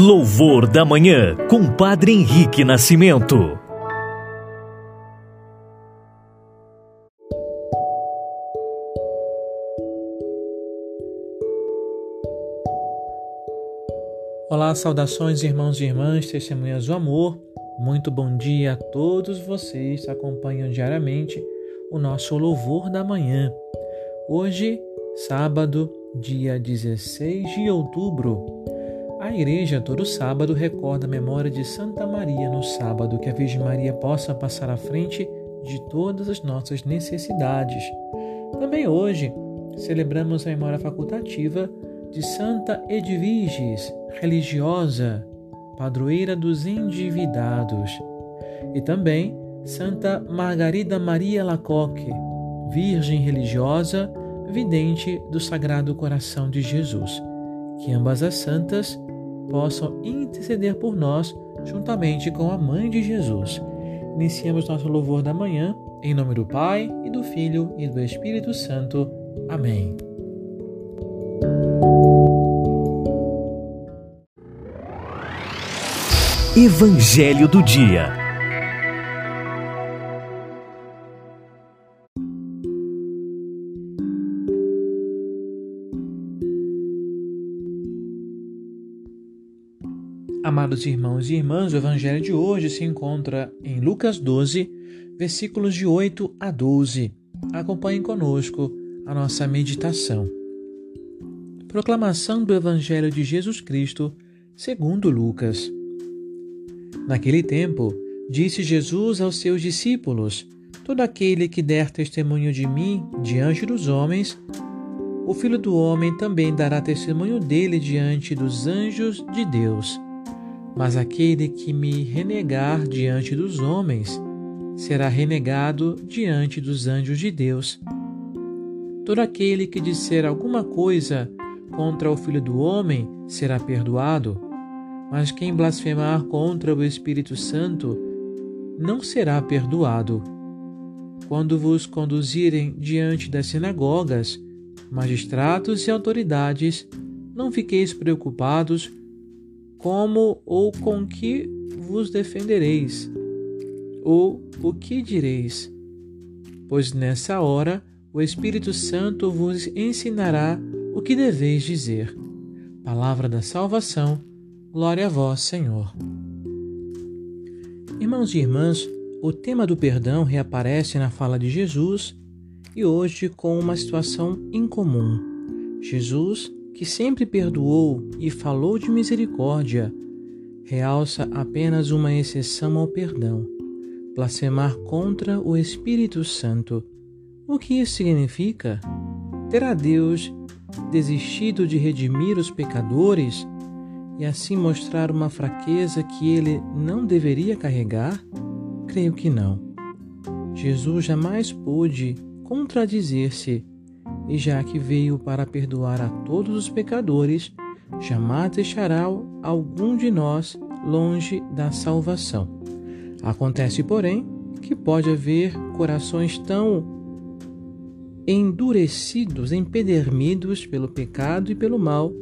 Louvor da Manhã, com Padre Henrique Nascimento. Olá, saudações irmãos e irmãs, testemunhas do amor. Muito bom dia a todos vocês que acompanham diariamente o nosso Louvor da Manhã. Hoje, sábado, dia 16 de outubro, a igreja, todo sábado, recorda a memória de Santa Maria no sábado, que a Virgem Maria possa passar à frente de todas as nossas necessidades. Também hoje, celebramos a memória facultativa de Santa Edviges, religiosa, padroeira dos endividados. E também Santa Margarida Maria Lacoque, virgem religiosa, vidente do Sagrado Coração de Jesus. Que ambas as santas possam interceder por nós juntamente com a Mãe de Jesus. Iniciamos nosso louvor da manhã, em nome do Pai, e do Filho e do Espírito Santo. Amém. Evangelho do Dia Amados irmãos e irmãs, o Evangelho de hoje se encontra em Lucas 12, versículos de 8 a 12. Acompanhem conosco a nossa meditação. Proclamação do Evangelho de Jesus Cristo, segundo Lucas. Naquele tempo, disse Jesus aos seus discípulos: Todo aquele que der testemunho de mim diante dos homens, o Filho do Homem também dará testemunho dele diante dos anjos de Deus. Mas aquele que me renegar diante dos homens será renegado diante dos anjos de Deus. Todo aquele que disser alguma coisa contra o Filho do Homem será perdoado, mas quem blasfemar contra o Espírito Santo não será perdoado. Quando vos conduzirem diante das sinagogas, magistrados e autoridades, não fiqueis preocupados como ou com que vos defendereis, ou o que direis? Pois nessa hora o Espírito Santo vos ensinará o que deveis dizer. Palavra da salvação, glória a vós, Senhor. Irmãos e irmãs, o tema do perdão reaparece na fala de Jesus e hoje com uma situação incomum. Jesus que sempre perdoou e falou de misericórdia, realça apenas uma exceção ao perdão: blasfemar contra o Espírito Santo. O que isso significa? Terá Deus desistido de redimir os pecadores e assim mostrar uma fraqueza que ele não deveria carregar? Creio que não. Jesus jamais pôde contradizer-se e já que veio para perdoar a todos os pecadores, jamais deixará algum de nós longe da salvação. Acontece, porém, que pode haver corações tão endurecidos, empedernidos pelo pecado e pelo mal,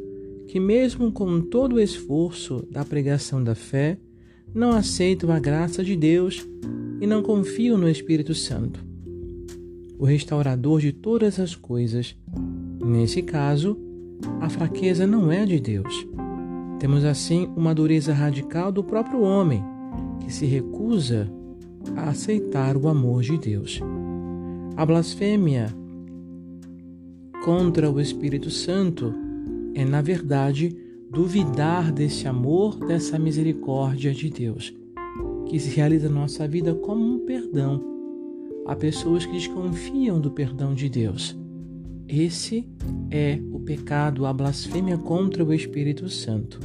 que, mesmo com todo o esforço da pregação da fé, não aceitam a graça de Deus e não confiam no Espírito Santo o restaurador de todas as coisas. Nesse caso, a fraqueza não é de Deus. Temos assim uma dureza radical do próprio homem, que se recusa a aceitar o amor de Deus. A blasfêmia contra o Espírito Santo é, na verdade, duvidar desse amor, dessa misericórdia de Deus, que se realiza na nossa vida como um perdão Há pessoas que desconfiam do perdão de Deus. Esse é o pecado, a blasfêmia contra o Espírito Santo.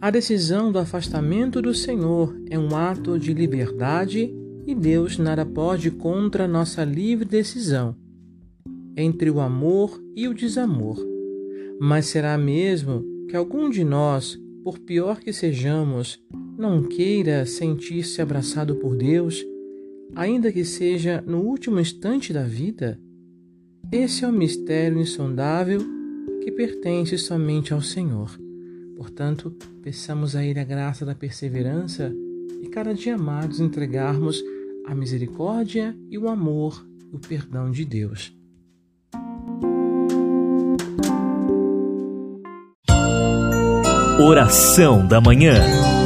A decisão do afastamento do Senhor é um ato de liberdade e Deus nada pode contra nossa livre decisão entre o amor e o desamor. Mas será mesmo que algum de nós, por pior que sejamos, não queira sentir-se abraçado por Deus, ainda que seja no último instante da vida? Esse é o mistério insondável que pertence somente ao Senhor. Portanto, peçamos a Ele a graça da perseverança e cada dia mais entregarmos a misericórdia e o amor e o perdão de Deus. Oração da Manhã.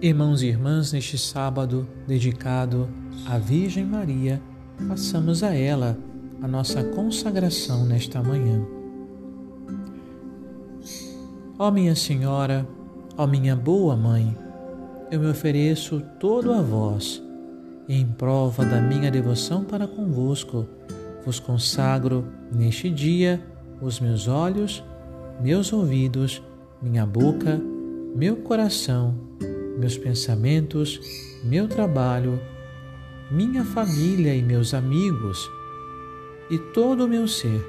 Irmãos e irmãs, neste sábado dedicado à Virgem Maria, façamos a ela a nossa consagração nesta manhã. Ó minha Senhora, ó minha boa Mãe, eu me ofereço todo a vós, e em prova da minha devoção para convosco, vos consagro neste dia os meus olhos, meus ouvidos, minha boca, meu coração, meus pensamentos, meu trabalho, minha família e meus amigos, e todo o meu ser.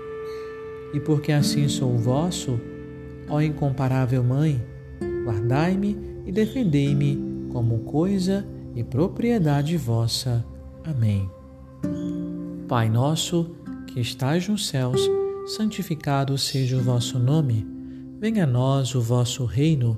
E porque assim sou vosso, ó incomparável Mãe, guardai-me e defendei-me como coisa e propriedade vossa. Amém. Pai nosso, que estais nos céus, santificado seja o vosso nome. Venha a nós o vosso reino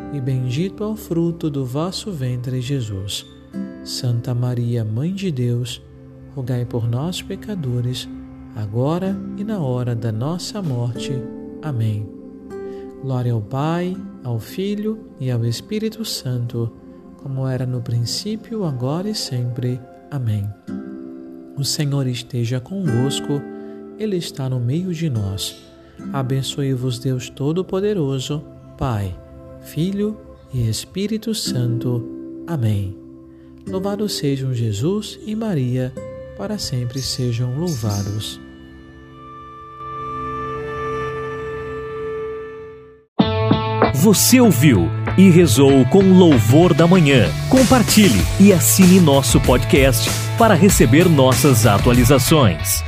e bendito é o fruto do vosso ventre, Jesus. Santa Maria, Mãe de Deus, rogai por nós, pecadores, agora e na hora da nossa morte. Amém. Glória ao Pai, ao Filho e ao Espírito Santo, como era no princípio, agora e sempre. Amém. O Senhor esteja convosco, Ele está no meio de nós. Abençoe-vos, Deus Todo-Poderoso, Pai Filho e Espírito Santo. Amém. Louvado sejam Jesus e Maria, para sempre sejam louvados. Você ouviu e rezou com louvor da manhã. Compartilhe e assine nosso podcast para receber nossas atualizações.